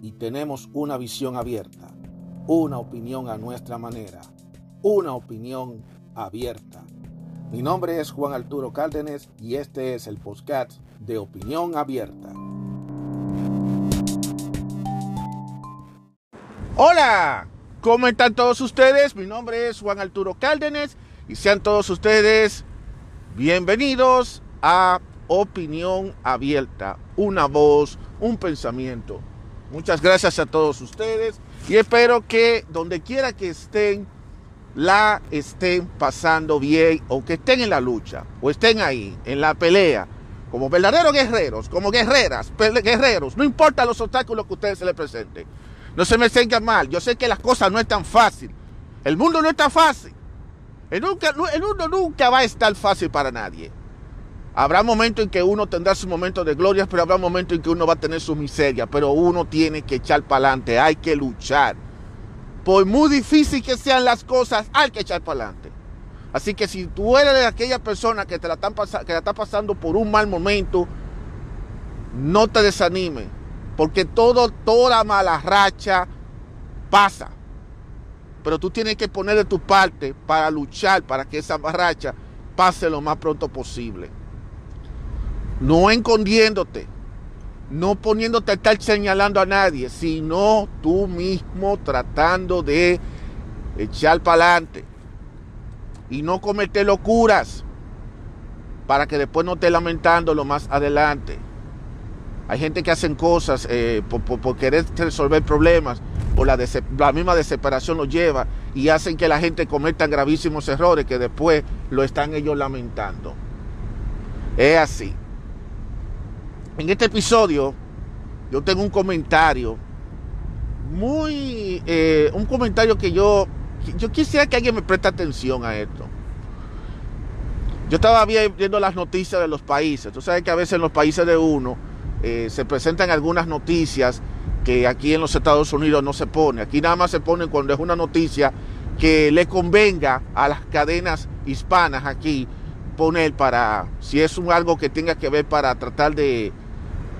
y tenemos una visión abierta, una opinión a nuestra manera, una opinión abierta. Mi nombre es Juan Arturo Cárdenas y este es el podcast de Opinión Abierta. Hola, ¿cómo están todos ustedes? Mi nombre es Juan Arturo Cárdenas y sean todos ustedes bienvenidos a Opinión Abierta, una voz, un pensamiento. Muchas gracias a todos ustedes y espero que donde quiera que estén, la estén pasando bien o que estén en la lucha o estén ahí en la pelea como verdaderos guerreros, como guerreras, guerreros, no importa los obstáculos que ustedes se les presenten. No se me tengan mal, yo sé que las cosas no están fácil. El mundo no está fácil. El, nunca, el mundo nunca va a estar fácil para nadie. Habrá momentos en que uno tendrá su momento de gloria, pero habrá momentos en que uno va a tener su miseria. Pero uno tiene que echar para adelante, hay que luchar. Por muy difícil que sean las cosas, hay que echar para adelante. Así que si tú eres de aquella persona que, te la, están que la está pasando por un mal momento, no te desanimes, porque todo, toda mala racha pasa. Pero tú tienes que poner de tu parte para luchar para que esa racha pase lo más pronto posible. No escondiéndote, no poniéndote a estar señalando a nadie, sino tú mismo tratando de echar para adelante y no cometer locuras para que después no esté lamentándolo más adelante. Hay gente que hacen cosas eh, por, querer resolver problemas, o la, la misma desesperación los lleva y hacen que la gente cometa gravísimos errores que después lo están ellos lamentando. Es así. En este episodio yo tengo un comentario muy, eh, un comentario que yo yo quisiera que alguien me preste atención a esto. Yo estaba viendo las noticias de los países. Tú sabes que a veces en los países de uno eh, se presentan algunas noticias que aquí en los Estados Unidos no se pone. Aquí nada más se pone cuando es una noticia que le convenga a las cadenas hispanas aquí poner para, si es un, algo que tenga que ver para tratar de,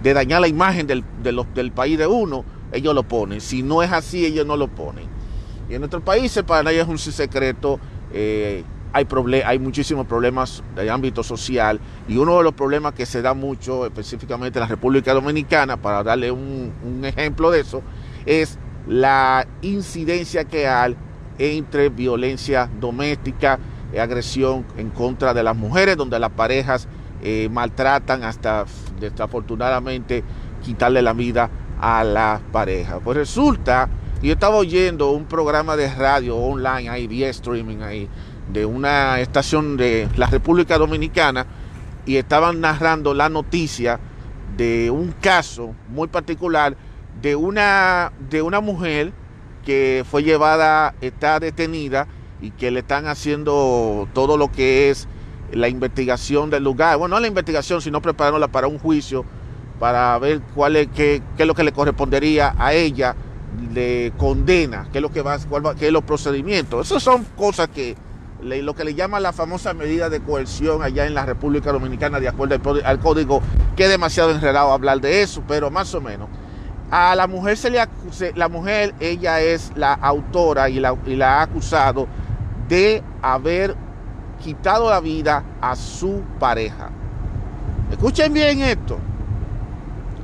dañar la imagen del, del país de uno, ellos lo ponen. Si no es así, ellos no lo ponen. Y en nuestros países para nadie es un secreto, eh, hay, hay muchísimos problemas de ámbito social y uno de los problemas que se da mucho específicamente en la República Dominicana, para darle un, ejemplo de eso, es la incidencia que hay entre violencia doméstica, agresión en contra de las mujeres, donde las parejas eh, maltratan hasta desafortunadamente quitarle la vida a la pareja. Pues resulta yo estaba oyendo un programa de radio online ahí, vía streaming ahí, de una estación de la República Dominicana y estaban narrando la noticia de un caso muy particular de una, de una mujer que fue llevada, está detenida y que le están haciendo todo lo que es la investigación del lugar. Bueno, no la investigación, sino preparándola para un juicio, para ver cuál es, qué, qué es lo que le correspondería a ella le condena, qué es lo que va, qué es los procedimientos. Esas son cosas que lo que le llama la famosa medida de coerción allá en la República Dominicana, de acuerdo al, código, que es demasiado enredado hablar de eso, pero más o menos. A la mujer se le acuse, la mujer, ella es la autora y la, y la ha acusado de haber quitado la vida a su pareja. Escuchen bien esto.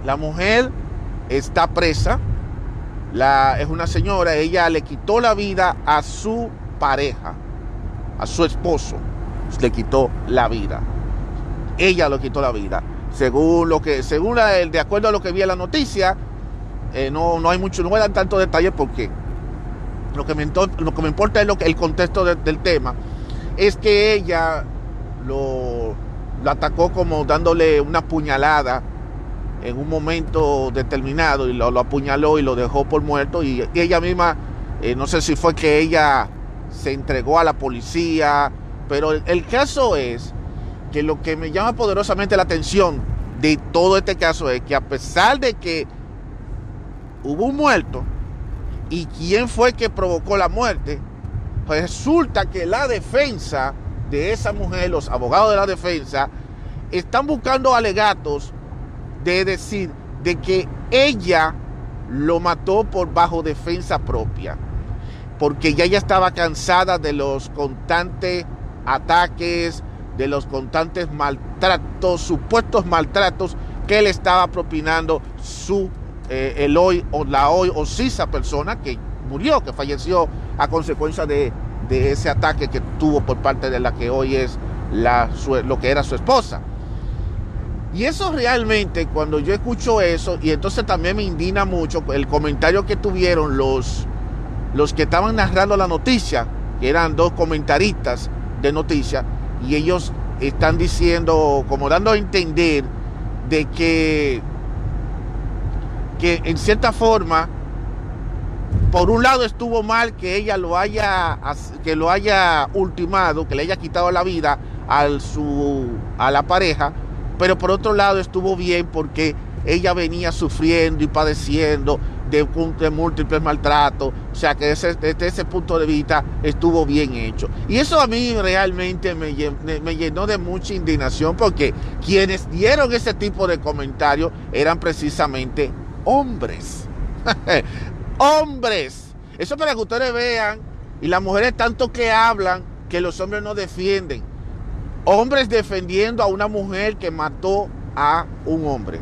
La mujer está presa, es una señora, ella le quitó la vida a su pareja, a su esposo, le quitó la vida. Ella lo quitó la vida. Según lo que, según de acuerdo a lo que vi en la noticia, eh, no, no hay mucho, no voy a dar tantos detalles porque lo que me, lo que me importa es lo que, el contexto del tema. Es que ella lo, lo atacó como dándole una puñalada en un momento determinado y lo, apuñaló y lo dejó por muerto y, ella misma, eh, no sé si fue que ella se entregó a la policía, pero el, caso es que lo que me llama poderosamente la atención de todo este caso es que a pesar de que hubo un muerto y quién fue que provocó la muerte, resulta que la defensa de esa mujer, los abogados de la defensa, están buscando alegatos de decir de que ella lo mató por bajo defensa propia, porque ya ella estaba cansada de los constantes ataques, de los constantes maltratos, supuestos maltratos que le estaba propinando su eh, el hoy o la hoy o esa persona que murió, que falleció a consecuencia de, de, ese ataque que tuvo por parte de la que hoy es la, lo que era su esposa. Y eso realmente, cuando yo escucho eso, y entonces también me indigna mucho el comentario que tuvieron los, los que estaban narrando la noticia, que eran dos comentaristas de noticia, y ellos están diciendo, como dando a entender de que, que en cierta forma, por un lado estuvo mal que ella lo haya, que lo haya ultimado, que le haya quitado la vida a, su, a la pareja, pero por otro lado estuvo bien porque ella venía sufriendo y padeciendo de, de múltiples maltratos, o sea que desde ese punto de vista estuvo bien hecho. Y eso a mí realmente me, me llenó de mucha indignación porque quienes dieron ese tipo de comentarios eran precisamente hombres. hombres. Eso para que ustedes vean, y las mujeres tanto que hablan que los hombres no defienden hombres defendiendo a una mujer que mató a un hombre.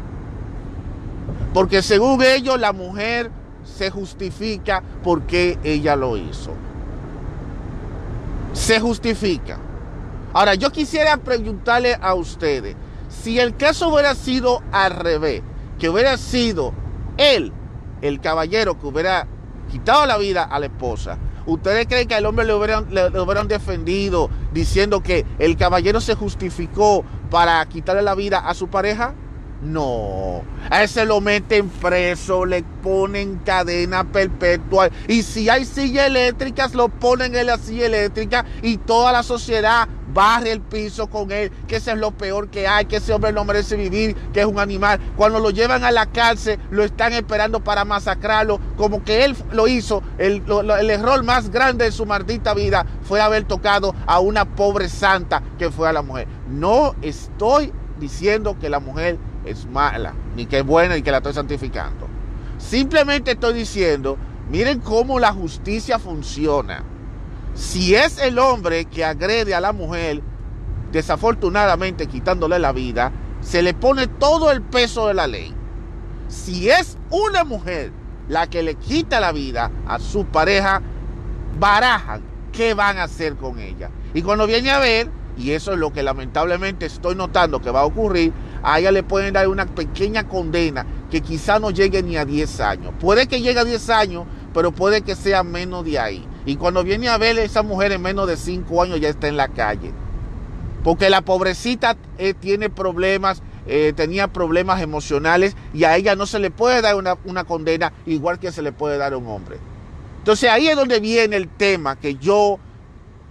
Porque según ellos la mujer se justifica porque ella lo hizo. Se justifica. Ahora, yo quisiera preguntarle a ustedes, si el caso hubiera sido al revés, que hubiera sido él, el caballero que hubiera quitado la vida a la esposa, ¿Ustedes creen que al hombre le hubieran, defendido diciendo que el caballero se justificó para quitarle la vida a su pareja? No, a ese lo meten preso, le ponen cadena perpetua. Y si hay sillas eléctricas, lo ponen en la silla eléctrica y toda la sociedad barre el piso con él, que ese es lo peor que hay, que ese hombre no merece vivir, que es un animal. Cuando lo llevan a la cárcel, lo están esperando para masacrarlo, como que él lo hizo. El, el error más grande de su maldita vida fue haber tocado a una pobre santa que fue a la mujer. No estoy diciendo que la mujer es mala, ni que es buena, ni que la estoy santificando. Simplemente estoy diciendo, miren cómo la justicia funciona. Si es el hombre que agrede a la mujer, desafortunadamente quitándole la vida, se le pone todo el peso de la ley. Si es una mujer la que le quita la vida a su pareja, barajan qué van a hacer con ella. Y cuando viene a ver, y eso es lo que lamentablemente estoy notando que va a ocurrir, a ella le pueden dar una pequeña condena que quizá no llegue ni a 10 años. Puede que llegue a 10 años, pero puede que sea menos de ahí. Y cuando viene a ver, esa mujer en menos de 5 años ya está en la calle. Porque la pobrecita eh, tiene problemas, eh, tenía problemas emocionales y a ella no se le puede dar una, una condena igual que se le puede dar a un hombre. Entonces ahí es donde viene el tema que yo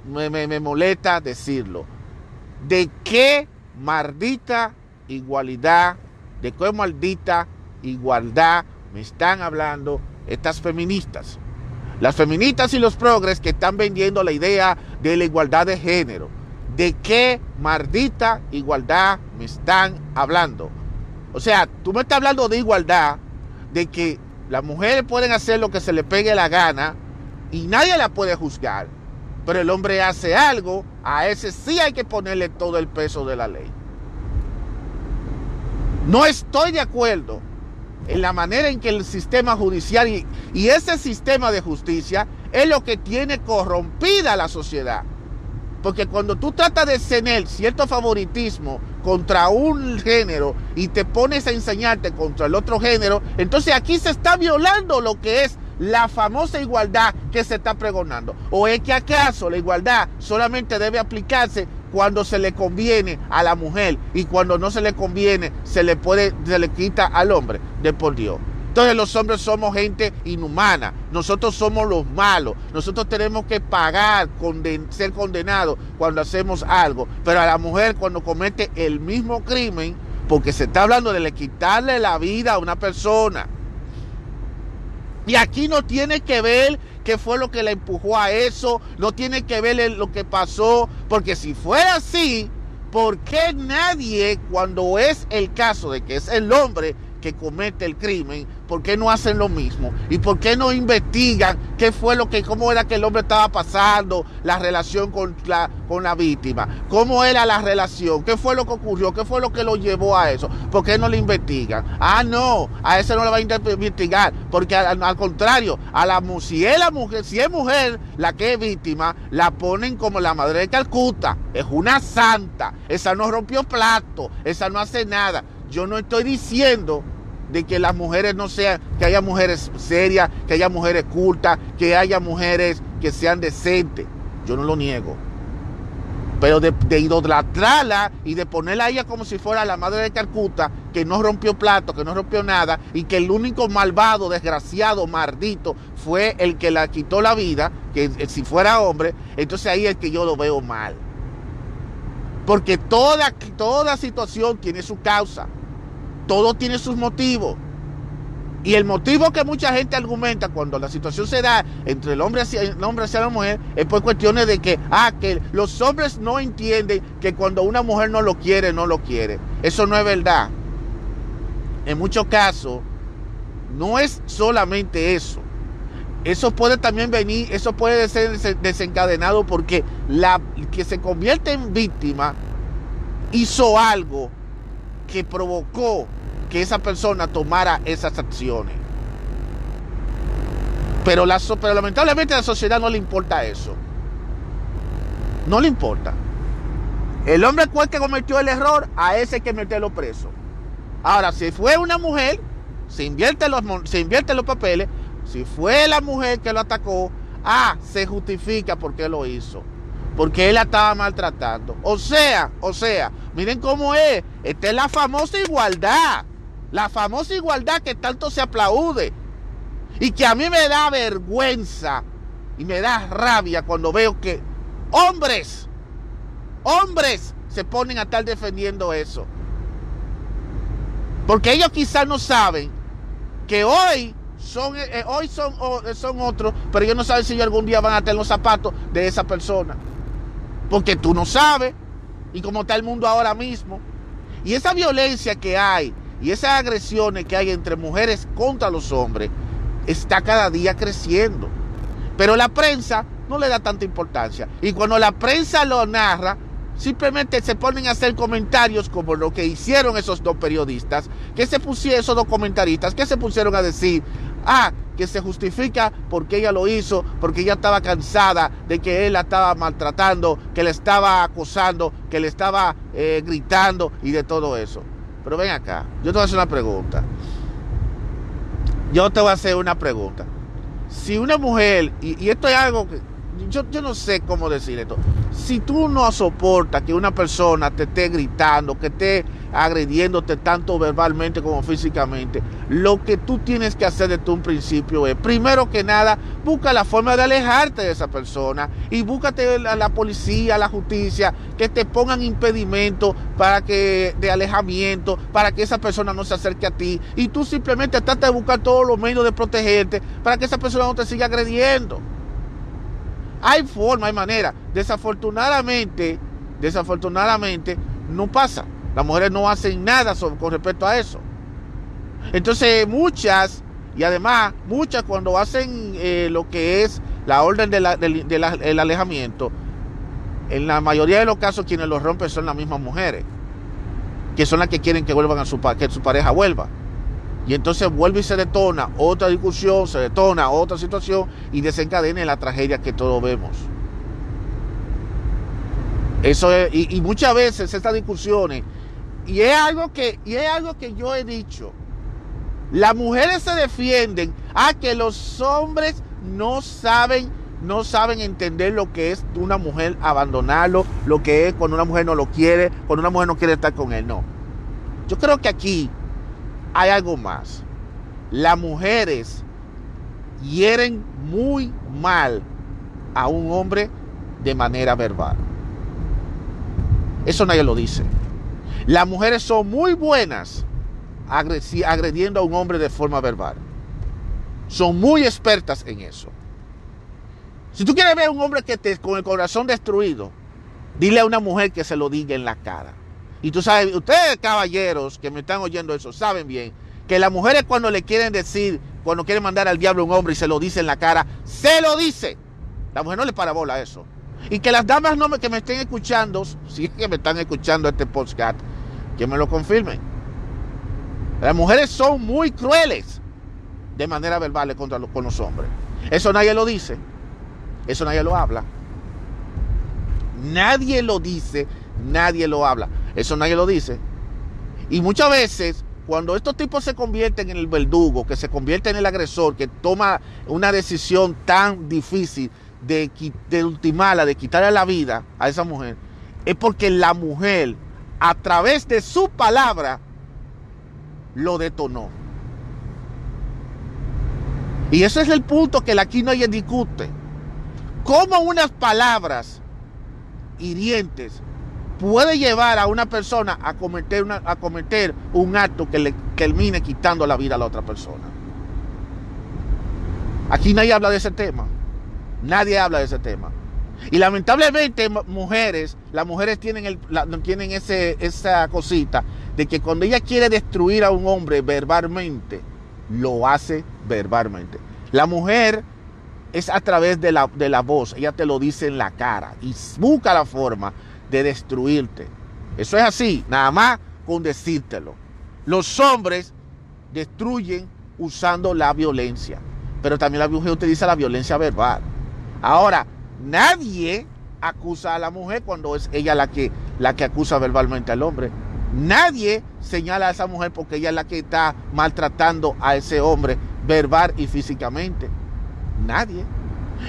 me, me, me molesta decirlo. ¿De qué maldita igualdad, de qué maldita igualdad me están hablando estas feministas? Las feministas y los progres que están vendiendo la idea de la igualdad de género. ¿De qué maldita igualdad me están hablando? O sea, tú me estás hablando de igualdad, de que las mujeres pueden hacer lo que se le pegue la gana y nadie la puede juzgar. Pero el hombre hace algo, a ese sí hay que ponerle todo el peso de la ley. No estoy de acuerdo en la manera en que el sistema judicial y, ese sistema de justicia es lo que tiene corrompida la sociedad. Porque cuando tú tratas de tener cierto favoritismo contra un género y te pones a enseñarte contra el otro género, entonces aquí se está violando lo que es la famosa igualdad que se está pregonando. ¿O es que acaso la igualdad solamente debe aplicarse cuando se le conviene a la mujer y cuando no se le conviene se le puede, se le quita al hombre, de por Dios. Entonces los hombres somos gente inhumana, nosotros somos los malos, nosotros tenemos que pagar, ser condenados cuando hacemos algo, pero a la mujer cuando comete el mismo crimen, porque se está hablando de quitarle la vida a una persona. Y aquí no tiene que ver qué fue lo que le empujó a eso, no tiene que ver lo que pasó, porque si fuera así, ¿por qué nadie, cuando es el caso de que es el hombre que comete el crimen, ¿por qué no hacen lo mismo? ¿Y por qué no investigan qué fue lo que, cómo era que el hombre estaba pasando, la relación con la, con la víctima? ¿Cómo era la relación? ¿Qué fue lo que ocurrió? ¿Qué fue lo que lo llevó a eso? ¿Por qué no le investigan? Ah, no, a ese no le va a investigar, porque al, contrario, a la si es la mujer, si es mujer la que es víctima, la ponen como la madre de Calcuta. Es una santa. Esa no rompió plato, esa no hace nada. Yo no estoy diciendo de que las mujeres no sean, que haya mujeres serias, que haya mujeres cultas, que haya mujeres que sean decentes. Yo no lo niego. Pero de, idolatrarla y de ponerla a ella como si fuera la madre de Calcuta, que no rompió plato, que no rompió nada, y que el único malvado, desgraciado, maldito, fue el que la quitó la vida, que si fuera hombre, entonces ahí es que yo lo veo mal. Porque toda, toda situación tiene su causa todo tiene sus motivos. Y el motivo que mucha gente argumenta cuando la situación se da entre el hombre, hacia, el hombre hacia la mujer es por cuestiones de que, ah, que los hombres no entienden que cuando una mujer no lo quiere, no lo quiere. Eso no es verdad. En muchos casos, no es solamente eso. Eso puede también venir, eso puede ser desencadenado porque la que se convierte en víctima hizo algo que provocó que esa persona tomara esas acciones. Pero, la, pero lamentablemente a la sociedad no le importa eso. No le importa. El hombre cual que cometió el error, a ese hay que meterlo preso. Ahora, si fue una mujer, se invierte los, se invierte los papeles. Si fue la mujer que lo atacó, ah, se justifica porque lo hizo. Porque él la estaba maltratando. O sea, o sea, miren cómo es. Esta es la famosa igualdad. La famosa igualdad que tanto se aplaude. Y que a mí me da vergüenza y me da rabia cuando veo que hombres, hombres se ponen a estar defendiendo eso. Porque ellos quizás no saben que hoy son, eh, eh, hoy son, eh, son otros, pero ellos no saben si ellos algún día van a tener los zapatos de esa persona. Porque tú no sabes. Y como está el mundo ahora mismo. Y esa violencia que hay y esas agresiones que hay entre mujeres contra los hombres está cada día creciendo. Pero la prensa no le da tanta importancia. Y cuando la prensa lo narra, simplemente se ponen a hacer comentarios como lo que hicieron esos dos periodistas, que se pusieron esos dos comentaristas, que se pusieron a decir, ah, que se justifica porque ella lo hizo, porque ella estaba cansada de que él la estaba maltratando, que le estaba acosando, que le estaba eh, gritando y de todo eso. Pero ven acá, yo te voy a hacer una pregunta. Yo te voy a hacer una pregunta. Si una mujer, y, esto es algo que yo, yo, no sé cómo decir esto. Si tú no soportas que una persona te esté gritando, que esté agrediéndote tanto verbalmente como físicamente, lo que tú tienes que hacer desde un principio es, primero que nada, busca la forma de alejarte de esa persona y búscate a la policía, a la justicia, que te pongan impedimento para que, de alejamiento, para que esa persona no se acerque a ti. Y tú simplemente trata de buscar todos los medios de protegerte para que esa persona no te siga agrediendo. Hay forma, hay manera. Desafortunadamente, desafortunadamente, no pasa. Las mujeres no hacen nada con respecto a eso. Entonces muchas, y además muchas cuando hacen eh, lo que es la orden del alejamiento, en la mayoría de los casos quienes lo rompen son las mismas mujeres, que son las que quieren que vuelvan a su que su pareja vuelva. Y entonces vuelve y se detona otra discusión, se detona otra situación y desencadena la tragedia que todos vemos. Eso es, y, y muchas veces estas discusiones y es algo que, y es algo que yo he dicho. Las mujeres se defienden a que los hombres no saben no saben entender lo que es una mujer abandonarlo, lo que es cuando una mujer no lo quiere, cuando una mujer no quiere estar con él. No. Yo creo que aquí hay algo más. Las mujeres hieren muy mal a un hombre de manera verbal. Eso nadie lo dice. Las mujeres son muy buenas agrediendo a un hombre de forma verbal. Son muy expertas en eso. Si tú quieres ver a un hombre que te con el corazón destruido, dile a una mujer que se lo diga en la cara. Y tú sabes, ustedes caballeros que me están oyendo eso, saben bien que las mujeres cuando le quieren decir, cuando quieren mandar al diablo a un hombre y se lo dice en la cara, se lo dice. La mujer no le para bola a eso. Y que las damas no que me estén escuchando, si es que me están escuchando este podcast, que me lo confirmen. Las mujeres son muy crueles de manera verbal contra con los hombres. Eso nadie lo dice. Eso nadie lo habla. Nadie lo dice, nadie lo habla. Eso nadie lo dice. Y muchas veces, cuando estos tipos se convierten en el verdugo, que se convierte en el agresor, que toma una decisión tan difícil de, ultimarla, de quitarle la vida a esa mujer, es porque la mujer, a través de su palabra, lo detonó. Y ese es el punto que aquí hay discute. ¿Cómo unas palabras hirientes puede llevar a una persona a cometer, a cometer un acto que le termine quitando la vida a la otra persona? Aquí nadie habla de ese tema. Nadie habla de ese tema. Y lamentablemente, mujeres, las mujeres tienen, el, tienen ese, esa cosita de que cuando ella quiere destruir a un hombre verbalmente, lo hace verbalmente. La mujer es a través de la, de la voz, ella te lo dice en la cara y busca la forma de destruirte. Eso es así, nada más con decírtelo. Los hombres destruyen usando la violencia, pero también la mujer utiliza la violencia verbal. Ahora, nadie acusa a la mujer cuando es ella la que, la que acusa verbalmente al hombre. Nadie señala a esa mujer porque ella es la que está maltratando a ese hombre verbal y físicamente. Nadie.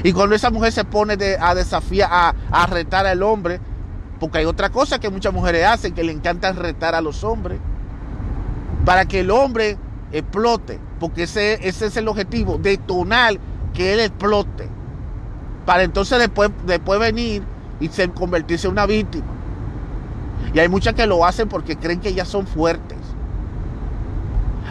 Y cuando esa mujer se pone a desafiar, a, a, retar al hombre, porque hay otra cosa que muchas mujeres hacen, que le encanta retar a los hombres, para que el hombre explote, porque ese, ese es el objetivo, detonar que él explote para entonces después, después venir y se, convertirse en una víctima. Y hay muchas que lo hacen porque creen que ellas son fuertes.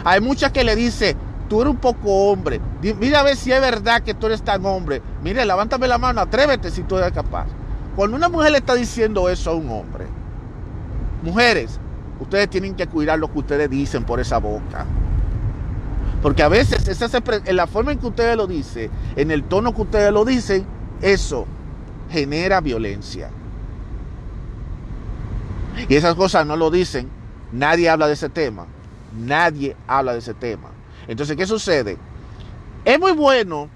Hay muchas que le dicen, tú eres un poco hombre. Mira a ver si es verdad que tú eres tan hombre. Mire, levántame la mano, atrévete si tú eres capaz. Cuando una mujer le está diciendo eso a un hombre, mujeres, ustedes tienen que cuidar lo que ustedes dicen por esa boca. Porque a veces en la forma en que ustedes lo dicen, en el tono que ustedes lo dicen, eso genera violencia. Y esas cosas no lo dicen, nadie habla de ese tema, nadie habla de ese tema. Entonces, ¿qué sucede? Es muy bueno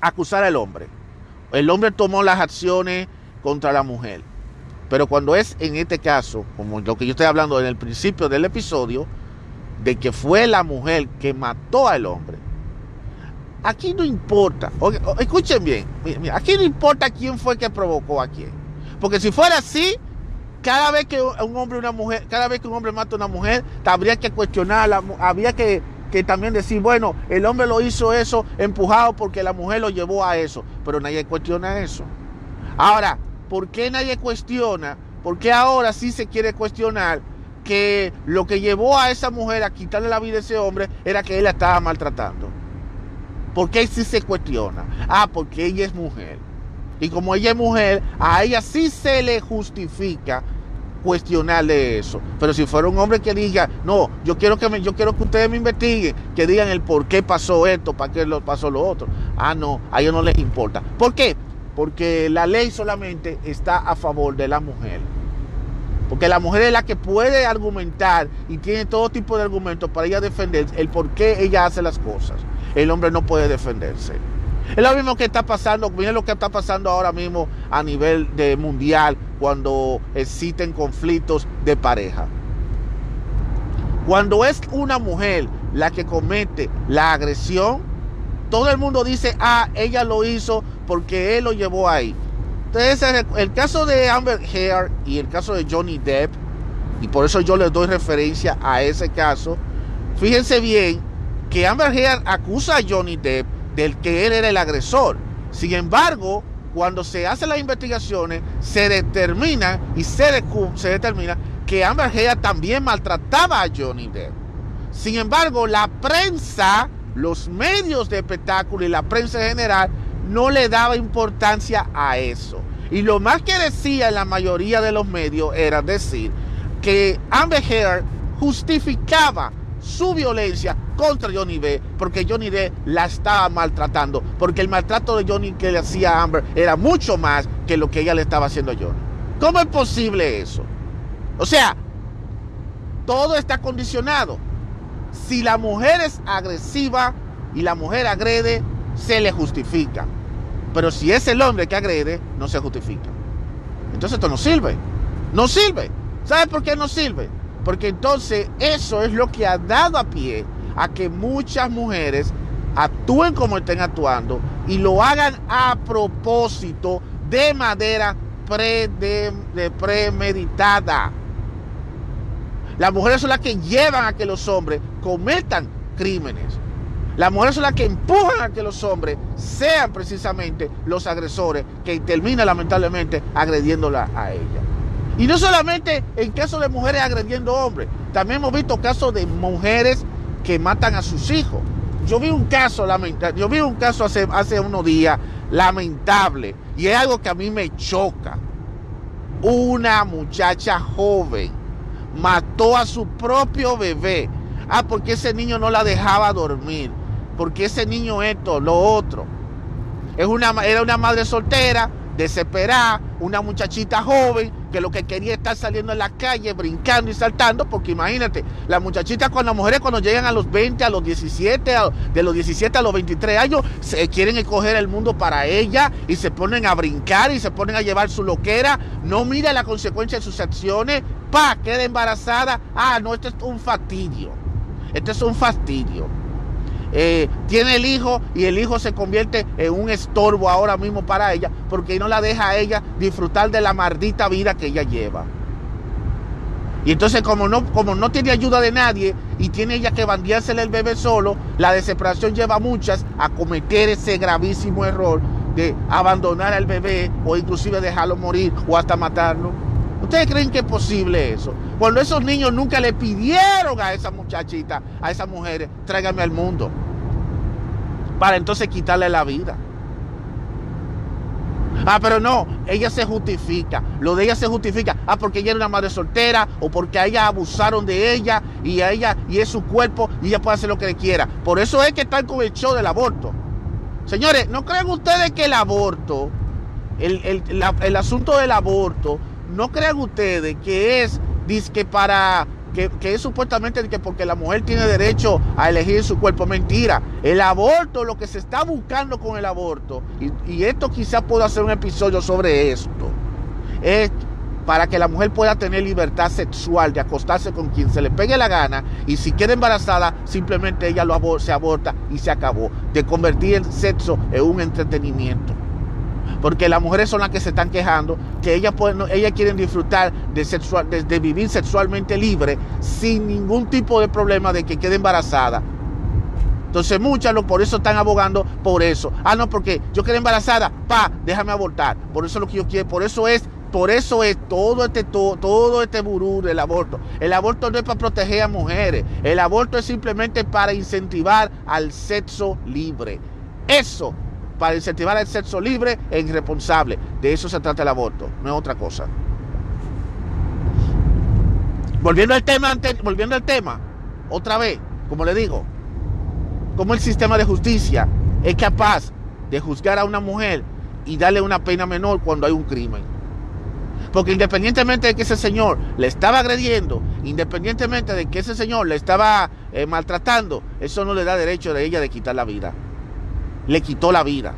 acusar al hombre. El hombre tomó las acciones contra la mujer. Pero cuando es en este caso, como lo que yo estoy hablando en el principio del episodio, de que fue la mujer que mató al hombre, Aquí no importa, escuchen bien, aquí no importa quién fue que provocó a quién. Porque si fuera así, cada vez que un hombre una mujer, cada vez que un hombre mata a una mujer, habría que cuestionarla, habría que, que también decir, bueno, el hombre lo hizo eso empujado porque la mujer lo llevó a eso, pero nadie cuestiona eso. Ahora, ¿por qué nadie cuestiona? ¿Por qué ahora sí se quiere cuestionar que lo que llevó a esa mujer a quitarle la vida a ese hombre era que él la estaba maltratando? ¿Por qué sí se cuestiona? Ah, porque ella es mujer. Y como ella es mujer, a ella sí se le justifica cuestionarle eso. Pero si fuera un hombre que diga, no, yo quiero que, me, yo quiero que ustedes me investiguen, que digan el por qué pasó esto, para qué pasó lo otro. Ah, no, a ellos no les importa. ¿Por qué? Porque la ley solamente está a favor de la mujer. Porque la mujer es la que puede argumentar y tiene todo tipo de argumentos para ella defender el por qué ella hace las cosas el hombre no puede defenderse. Es lo mismo que está pasando, miren lo que está pasando ahora mismo a nivel de mundial cuando existen conflictos de pareja. Cuando es una mujer la que comete la agresión, todo el mundo dice, ah, ella lo hizo porque él lo llevó ahí. Entonces, el caso de Amber Heard y el caso de Johnny Depp, y por eso yo les doy referencia a ese caso, fíjense bien que Amber Heard acusa a Johnny Depp del que él era el agresor. Sin embargo, cuando se hacen las investigaciones, se determina y se, se determina que Amber Heard también maltrataba a Johnny Depp. Sin embargo, la prensa, los medios de espectáculo y la prensa en general no le daba importancia a eso. Y lo más que decía en la mayoría de los medios era decir que Amber Heard justificaba su violencia contra Johnny Depp porque Johnny Depp la estaba maltratando, porque el maltrato de Johnny que le hacía a Amber era mucho más que lo que ella le estaba haciendo a Johnny. ¿Cómo es posible eso? O sea, todo está condicionado. Si la mujer es agresiva y la mujer agrede, se le justifica. Pero si es el hombre que agrede, no se justifica. Entonces esto no sirve. No sirve. ¿Sabe por qué no sirve? Porque entonces eso es lo que ha dado a pie a que muchas mujeres actúen como estén actuando y lo hagan a propósito de manera premeditada. Las mujeres son las que llevan a que los hombres cometan crímenes. Las mujeres son las que empujan a que los hombres sean precisamente los agresores que terminan lamentablemente agrediéndola a ella. Y no solamente en caso de mujeres agrediendo hombres, también hemos visto casos de mujeres que matan a sus hijos. Yo vi un caso lamentable, yo vi un caso hace, hace unos días lamentable y es algo que a mí me choca. Una muchacha joven mató a su propio bebé. Ah, porque ese niño no la dejaba dormir. Porque ese niño esto, lo otro. Es una, era una madre soltera desesperada, una muchachita joven que lo que quería estar saliendo en la calle, brincando y saltando, porque imagínate, las muchachitas con las mujeres cuando llegan a los 20, a los 17, de los 17 a los 23 años, se quieren escoger el mundo para ella y se ponen a brincar y se ponen a llevar su loquera, no mira la consecuencia de sus acciones, pa, queda embarazada, ah, no, esto es un fastidio, esto es un fastidio. Eh, tiene el hijo y el hijo se convierte en un estorbo ahora mismo para ella porque no la deja a ella disfrutar de la maldita vida que ella lleva. Y entonces como no, como no tiene ayuda de nadie y tiene ella que bandeársele el bebé solo, la desesperación lleva a muchas a cometer ese gravísimo error de abandonar al bebé o inclusive dejarlo morir o hasta matarlo. ¿Ustedes creen que es posible eso? Cuando esos niños nunca le pidieron a esa muchachita, a esas mujeres, tráigame al mundo. Para entonces quitarle la vida. Ah, pero no, ella se justifica. Lo de ella se justifica. Ah, porque ella era una madre soltera o porque a ella abusaron de ella y a ella y es su cuerpo y ella puede hacer lo que quiera. Por eso es que están con el show del aborto. Señores, ¿no creen ustedes que el aborto, el, el asunto del aborto, no crean ustedes que es que para que, es supuestamente que porque la mujer tiene derecho a elegir su cuerpo. Mentira. El aborto, lo que se está buscando con el aborto, y, esto quizás pueda hacer un episodio sobre esto, es para que la mujer pueda tener libertad sexual de acostarse con quien se le pegue la gana y si queda embarazada simplemente ella lo se aborta y se acabó de convertir el sexo en un entretenimiento porque las mujeres son las que se están quejando, que ellas, pueden, ellas quieren disfrutar de, sexual, de, vivir sexualmente libre sin ningún tipo de problema de que quede embarazada. Entonces muchas por eso están abogando por eso. Ah, no, porque yo quedé embarazada, pa, déjame abortar. Por eso es lo que yo quiero, por eso es por eso es todo este, todo, todo este burú del aborto. El aborto no es para proteger a mujeres. El aborto es simplemente para incentivar al sexo libre. Eso para incentivar el sexo libre e irresponsable. De eso se trata el aborto, no es otra cosa. Volviendo al tema, volviendo al tema, otra vez, como le digo, como el sistema de justicia es capaz de juzgar a una mujer y darle una pena menor cuando hay un crimen. Porque independientemente de que ese señor le estaba agrediendo, independientemente de que ese señor le estaba eh, maltratando, eso no le da derecho de ella de quitar la vida le quitó la vida.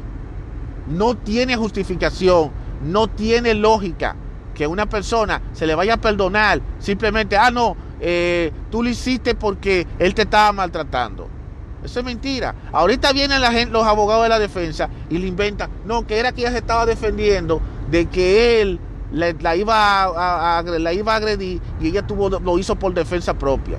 No tiene justificación, no tiene lógica que una persona se le vaya a perdonar simplemente, ah, no, eh, tú lo hiciste porque él te estaba maltratando. Eso es mentira. Ahorita vienen la gente, los abogados de la defensa y le inventan, no, que era que ella se estaba defendiendo de que él la, iba a, agredir y ella tuvo, lo hizo por defensa propia.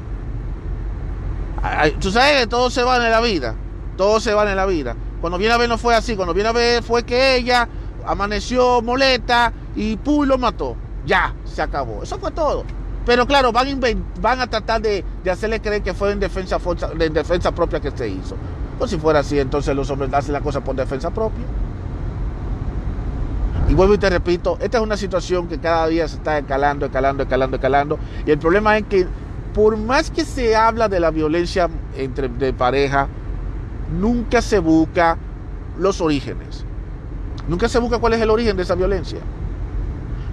Tú sabes que todo se va en la vida. Todo se va en la vida. Cuando viene a ver no fue así. Cuando viene a ver fue que ella amaneció molesta y ¡pum! lo mató. Ya, se acabó. Eso fue todo. Pero claro, van a, tratar de, hacerle creer que fue en defensa, en defensa propia que se hizo. Pues si fuera así, entonces los hombres hacen la cosa por defensa propia. Y vuelvo y te repito, esta es una situación que cada día se está escalando, escalando, escalando, escalando. Y el problema es que por más que se habla de la violencia entre de pareja, nunca se busca los orígenes. Nunca se busca cuál es el origen de esa violencia.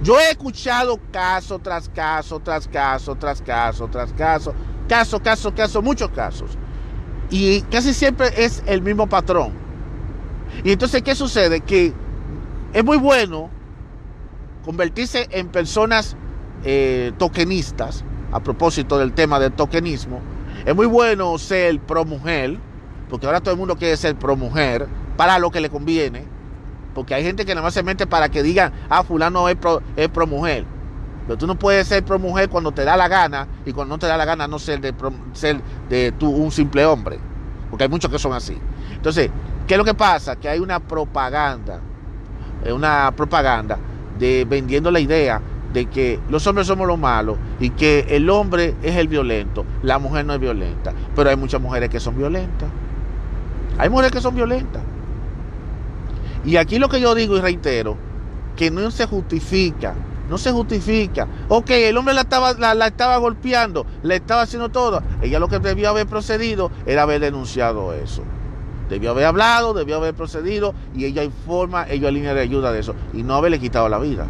Yo he escuchado caso tras caso, tras caso, tras caso, tras caso, caso, caso, caso, muchos casos. Y casi siempre es el mismo patrón. Y entonces, ¿qué sucede? Que es muy bueno convertirse en personas eh, tokenistas, a propósito del tema del tokenismo. Es muy bueno ser pro mujer, porque ahora todo el mundo quiere ser pro mujer, para lo que le conviene, porque hay gente que nada más se mete para que digan, ah, fulano es pro, es pro mujer. Pero tú no puedes ser pro mujer cuando te da la gana y cuando no te da la gana no ser de, ser de tú un simple hombre, porque hay muchos que son así. Entonces, ¿qué es lo que pasa? Que hay una propaganda, una propaganda de vendiendo la idea de que los hombres somos los malos y que el hombre es el violento, la mujer no es violenta. Pero hay muchas mujeres que son violentas. Hay mujeres que son violentas. Y aquí lo que yo digo y reitero, que no se justifica, no se justifica. Ok, el hombre la estaba, la, estaba golpeando, le estaba haciendo todo. Ella lo que debió haber procedido era haber denunciado eso. Debió haber hablado, debió haber procedido y ella informa, ella línea de ayuda de eso y no haberle quitado la vida.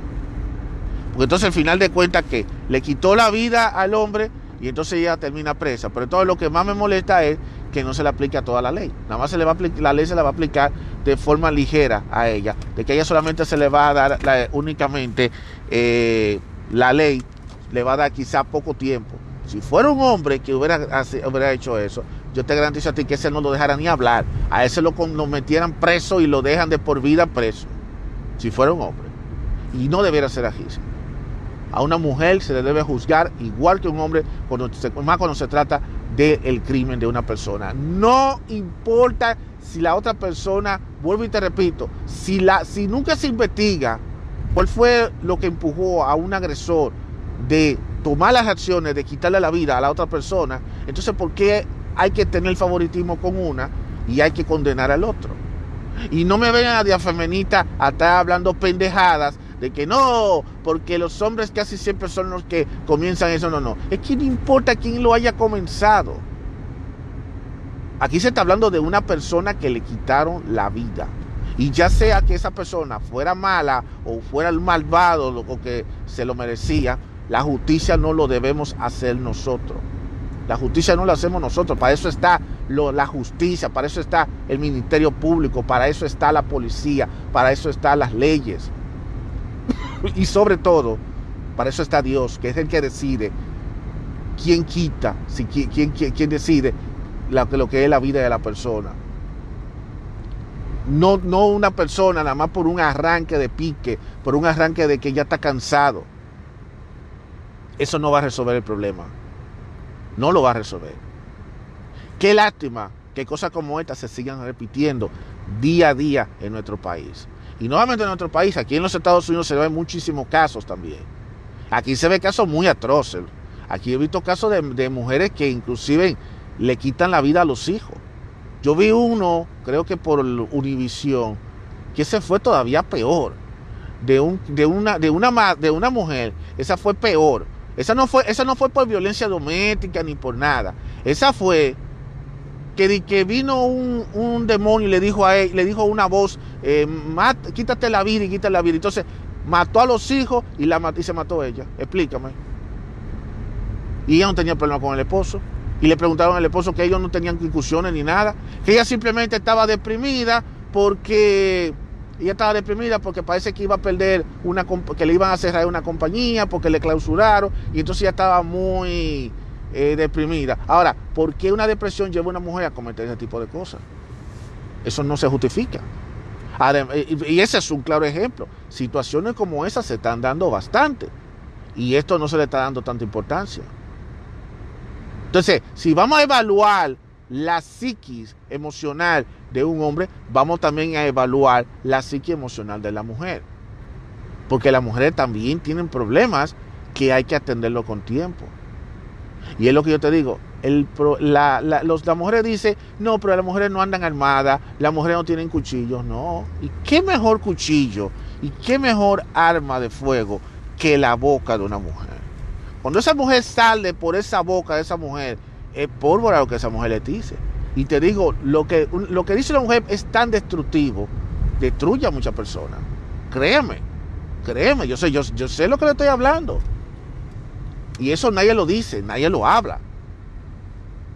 Porque entonces al final de cuentas que le quitó la vida al hombre y entonces ella termina presa. Pero todo lo que más me molesta es que no se le aplique a toda la ley. Nada más se le va a la ley se la va a aplicar de forma ligera a ella. De que ella solamente se le va a dar únicamente eh, la ley, le va a dar quizá poco tiempo. Si fuera un hombre que hubiera, hubiera hecho eso, yo te garantizo a ti que ese no lo dejara ni hablar. A ese lo, lo metieran preso y lo dejan de por vida preso. Si fuera un hombre. Y no debiera ser así. A una mujer se le debe juzgar igual que un hombre, cuando más cuando se trata del crimen de una persona. No importa si la otra persona, vuelvo y te repito, si, la, si nunca se investiga cuál fue lo que empujó a un agresor de tomar las acciones de quitarle la vida a la otra persona, entonces ¿por qué hay que tener favoritismo con una y hay que condenar al otro? Y no me vengan a feminista a hablando pendejadas de que no, porque los hombres casi siempre son los que comienzan eso, no, no. Es que no importa quién lo haya comenzado. Aquí se está hablando de una persona que le quitaron la vida. Y ya sea que esa persona fuera mala o fuera el malvado o que se lo merecía, la justicia no lo debemos hacer nosotros. La justicia no la hacemos nosotros. Para eso está la justicia, para eso está el Ministerio Público, para eso está la policía, para eso están las leyes. Y sobre todo, para eso está Dios, que es el que decide quién quita, quién, quién, decide lo, lo que es la vida de la persona. No, no una persona nada más por un arranque de pique, por un arranque de que ya está cansado. Eso no va a resolver el problema. No lo va a resolver. Qué lástima que cosas como estas se sigan repitiendo día a día en nuestro país. Y nuevamente en nuestro país, aquí en los Estados Unidos se ven muchísimos casos también. Aquí se ve casos muy atroces. Aquí he visto casos de, mujeres que inclusive le quitan la vida a los hijos. Yo vi uno, creo que por Univisión, que ese fue todavía peor. De, de, una, de, una, de una mujer, esa fue peor. Esa no fue, esa no fue por violencia doméstica ni por nada. Esa fue que, que vino un, demonio y le dijo a él, le dijo una voz, eh, quítate la vida y quítate la vida. Entonces mató a los hijos y, la, y se mató ella. Explícame. Y ella no tenía problema con el esposo. Y le preguntaron al esposo que ellos no tenían discusiones ni nada. Que ella simplemente estaba deprimida porque ella estaba deprimida porque parece que iba a perder una que le iban a cerrar una compañía porque le clausuraron y entonces ella estaba muy eh, deprimida. Ahora, ¿por qué una depresión lleva a una mujer a cometer ese tipo de cosas? Eso no se justifica. y ese es un claro ejemplo. Situaciones como esas se están dando bastante. Y esto no se le está dando tanta importancia. Entonces, si vamos a evaluar la psiquis emocional de un hombre, vamos también a evaluar la psiquis emocional de la mujer. Porque las mujeres también tienen problemas que hay que atenderlo con tiempo. Y es lo que yo te digo, el, la, los, las mujeres dicen, no, pero las mujeres no andan armadas, las mujeres no tienen cuchillos, no. ¿Y qué mejor cuchillo y qué mejor arma de fuego que la boca de una mujer? Cuando esa mujer sale por esa boca de esa mujer, es pólvora lo que esa mujer le dice. Y te digo, lo que, lo que dice la mujer es tan destructivo, destruye a muchas personas. Créeme, créeme, yo sé, yo, yo sé lo que le estoy hablando. Y eso nadie lo dice, nadie lo habla.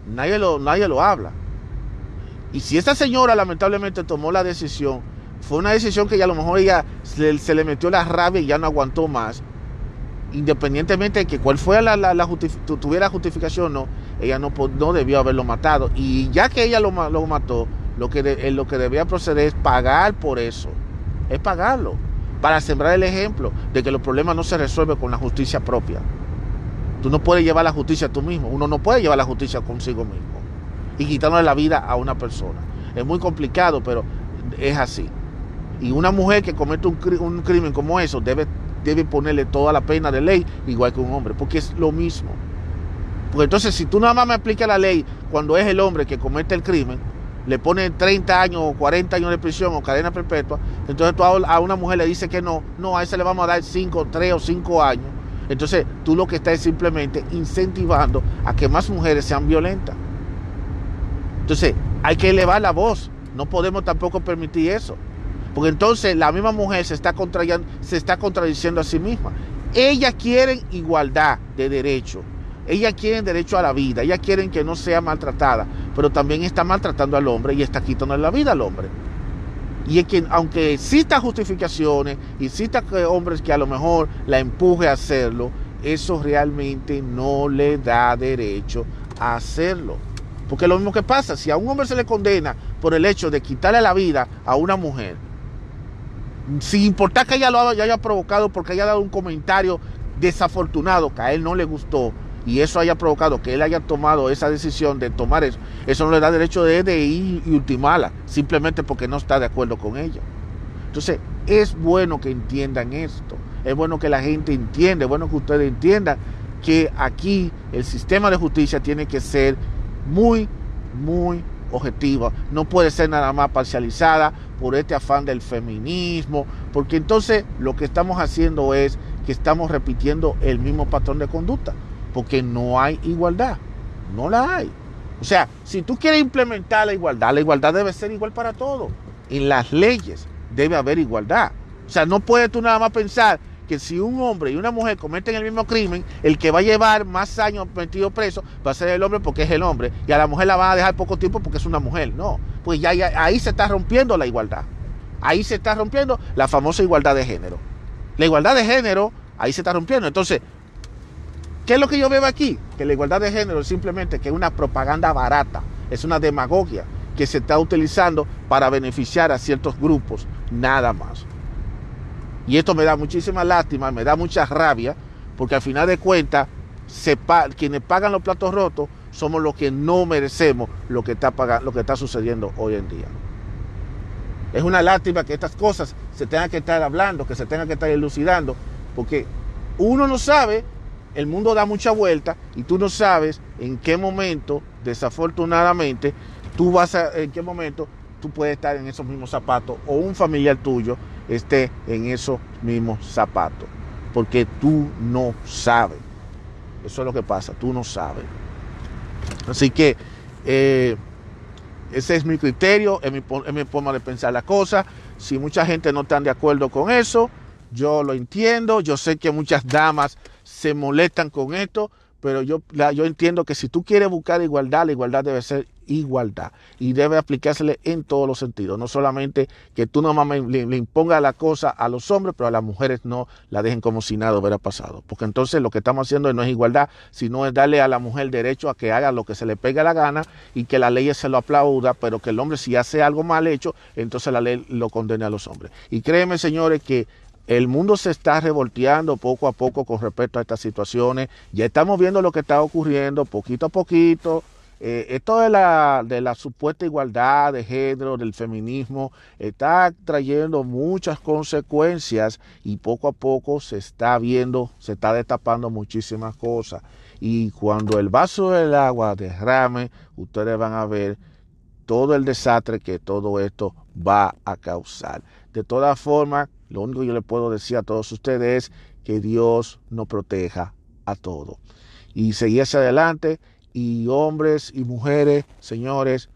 Nadie lo, nadie lo habla. Y si esta señora lamentablemente tomó la decisión, fue una decisión que ya a lo mejor ella se, le metió la rabia y ya no aguantó más. Independientemente de que cuál fuera la, la, tuviera justificación o no, ella no, no debió haberlo matado. Y ya que ella lo, lo mató, lo que, lo que debía proceder es pagar por eso. Es pagarlo. Para sembrar el ejemplo de que los problemas no se resuelven con la justicia propia. Tú no puedes llevar la justicia tú mismo. Uno no puede llevar la justicia consigo mismo. Y quitarle la vida a una persona. Es muy complicado, pero es así. Y una mujer que comete un, crimen como eso debe, debe ponerle toda la pena de ley, igual que un hombre, porque es lo mismo. Porque entonces, si tú nada más me aplicas la ley cuando es el hombre que comete el crimen, le pone 30 años o 40 años de prisión o cadena perpetua, entonces a una mujer le dices que no, no, a ese le vamos a dar 5, 3 o 5 años entonces tú lo que estás es simplemente incentivando a que más mujeres sean violentas. Entonces hay que elevar la voz. No podemos tampoco permitir eso. Porque entonces la misma mujer se está, se está contradiciendo a sí misma. Ellas quieren igualdad de derecho. Ellas quieren derecho a la vida. Ellas quieren que no sea maltratada. Pero también está maltratando al hombre y está quitando la vida al hombre. Y es que aunque existan justificaciones, existan hombres que a lo mejor la empuje a hacerlo, eso realmente no le da derecho a hacerlo. Porque lo mismo que pasa, si a un hombre se le condena por el hecho de quitarle la vida a una mujer, sin importar que ella lo haya provocado porque haya dado un comentario desafortunado que a él no le gustó, y eso haya provocado que él haya tomado esa decisión de tomar eso, eso no le da derecho de, de ir y ultimarla, simplemente porque no está de acuerdo con ella. Entonces, es bueno que entiendan esto, es bueno que la gente entienda, es bueno que ustedes entiendan que aquí el sistema de justicia tiene que ser muy, muy objetiva, no puede ser nada más parcializada por este afán del feminismo, porque entonces lo que estamos haciendo es que estamos repitiendo el mismo patrón de conducta porque no hay igualdad, no la hay. O sea, si tú quieres implementar la igualdad, la igualdad debe ser igual para todos. En las leyes debe haber igualdad. O sea, no puedes tú nada más pensar que si un hombre y una mujer cometen el mismo crimen, el que va a llevar más años metido preso va a ser el hombre porque es el hombre y a la mujer la van a dejar poco tiempo porque es una mujer. No, pues ya, ya ahí se está rompiendo la igualdad. Ahí se está rompiendo la famosa igualdad de género. La igualdad de género ahí se está rompiendo. Entonces, ¿Qué es lo que yo veo aquí? Que la igualdad de género es simplemente que es una propaganda barata, es una demagogia que se está utilizando para beneficiar a ciertos grupos, nada más. Y esto me da muchísima lástima, me da mucha rabia, porque al final de cuentas, quienes pagan los platos rotos somos los que no merecemos lo que, está lo que está sucediendo hoy en día. Es una lástima que estas cosas se tengan que estar hablando, que se tengan que estar elucidando, porque uno no sabe el mundo da mucha vuelta y tú no sabes en qué momento, desafortunadamente, tú vas a, en qué momento tú puedes estar en esos mismos zapatos o un familiar tuyo esté en esos mismos zapatos. Porque tú no sabes. Eso es lo que pasa, tú no sabes. Así que eh, ese es mi criterio, es mi, es mi forma de pensar la cosa. Si mucha gente no está de acuerdo con eso, yo lo entiendo. Yo sé que muchas damas se molestan con esto, pero yo, yo entiendo que si tú quieres buscar igualdad, la igualdad debe ser igualdad y debe aplicársele en todos los sentidos. No solamente que tú nomás le, le impongas la cosa a los hombres, pero a las mujeres no la dejen como si nada hubiera pasado. Porque entonces lo que estamos haciendo no es igualdad, sino es darle a la mujer derecho a que haga lo que se le pegue la gana y que la ley se lo aplauda, pero que el hombre si hace algo mal hecho, entonces la ley lo condene a los hombres. Y créeme, señores, que el mundo se está revolteando poco a poco con respecto a estas situaciones. Ya estamos viendo lo que está ocurriendo poquito a poquito. Eh, esto de la, de la supuesta igualdad de género, del feminismo, está trayendo muchas consecuencias y poco a poco se está viendo, se está destapando muchísimas cosas. Y cuando el vaso del agua derrame, ustedes van a ver todo el desastre que todo esto va a causar. De todas formas, lo único que yo le puedo decir a todos ustedes es que Dios nos proteja a todos. Y seguir hacia adelante y hombres y mujeres, señores,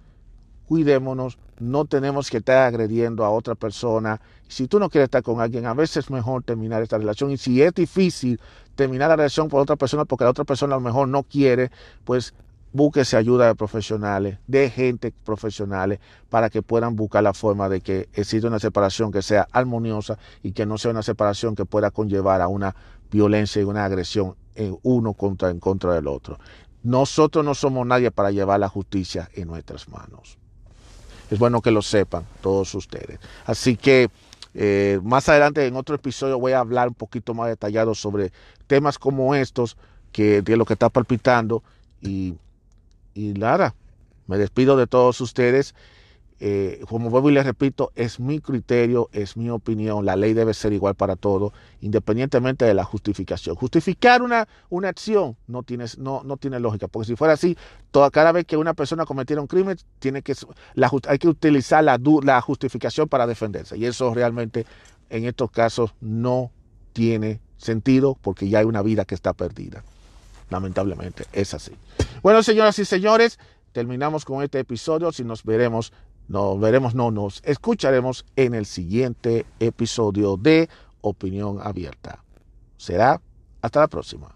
cuidémonos, no tenemos que estar agrediendo a otra persona. Si tú no quieres estar con alguien, a veces es mejor terminar esta relación. Y si es difícil terminar la relación con otra persona porque la otra persona a lo mejor no quiere, pues búsquese ayuda de profesionales, de gente profesionales, para que puedan buscar la forma de que exista una separación que sea armoniosa y que no sea una separación que pueda conllevar a una violencia y una agresión en uno contra en contra del otro. Nosotros no somos nadie para llevar la justicia en nuestras manos. Es bueno que lo sepan todos ustedes. Así que eh, más adelante en otro episodio voy a hablar un poquito más detallado sobre temas como estos, que de lo que está palpitando. Y, y nada, me despido de todos ustedes eh, como vuelvo y les repito, es mi criterio, es mi opinión, la ley debe ser igual para todos, independientemente de la justificación. Justificar una, una acción no tiene, no, no tiene lógica, porque si fuera así, toda, cada vez que una persona cometiera un crimen, tiene que, la, hay que utilizar la, la justificación para defenderse, y eso realmente en estos casos no tiene sentido, porque ya hay una vida que está perdida. Lamentablemente, es así. Bueno, señoras y señores, terminamos con este episodio. Si nos veremos nos veremos, no, nos escucharemos en el siguiente episodio de Opinión Abierta. Será hasta la próxima.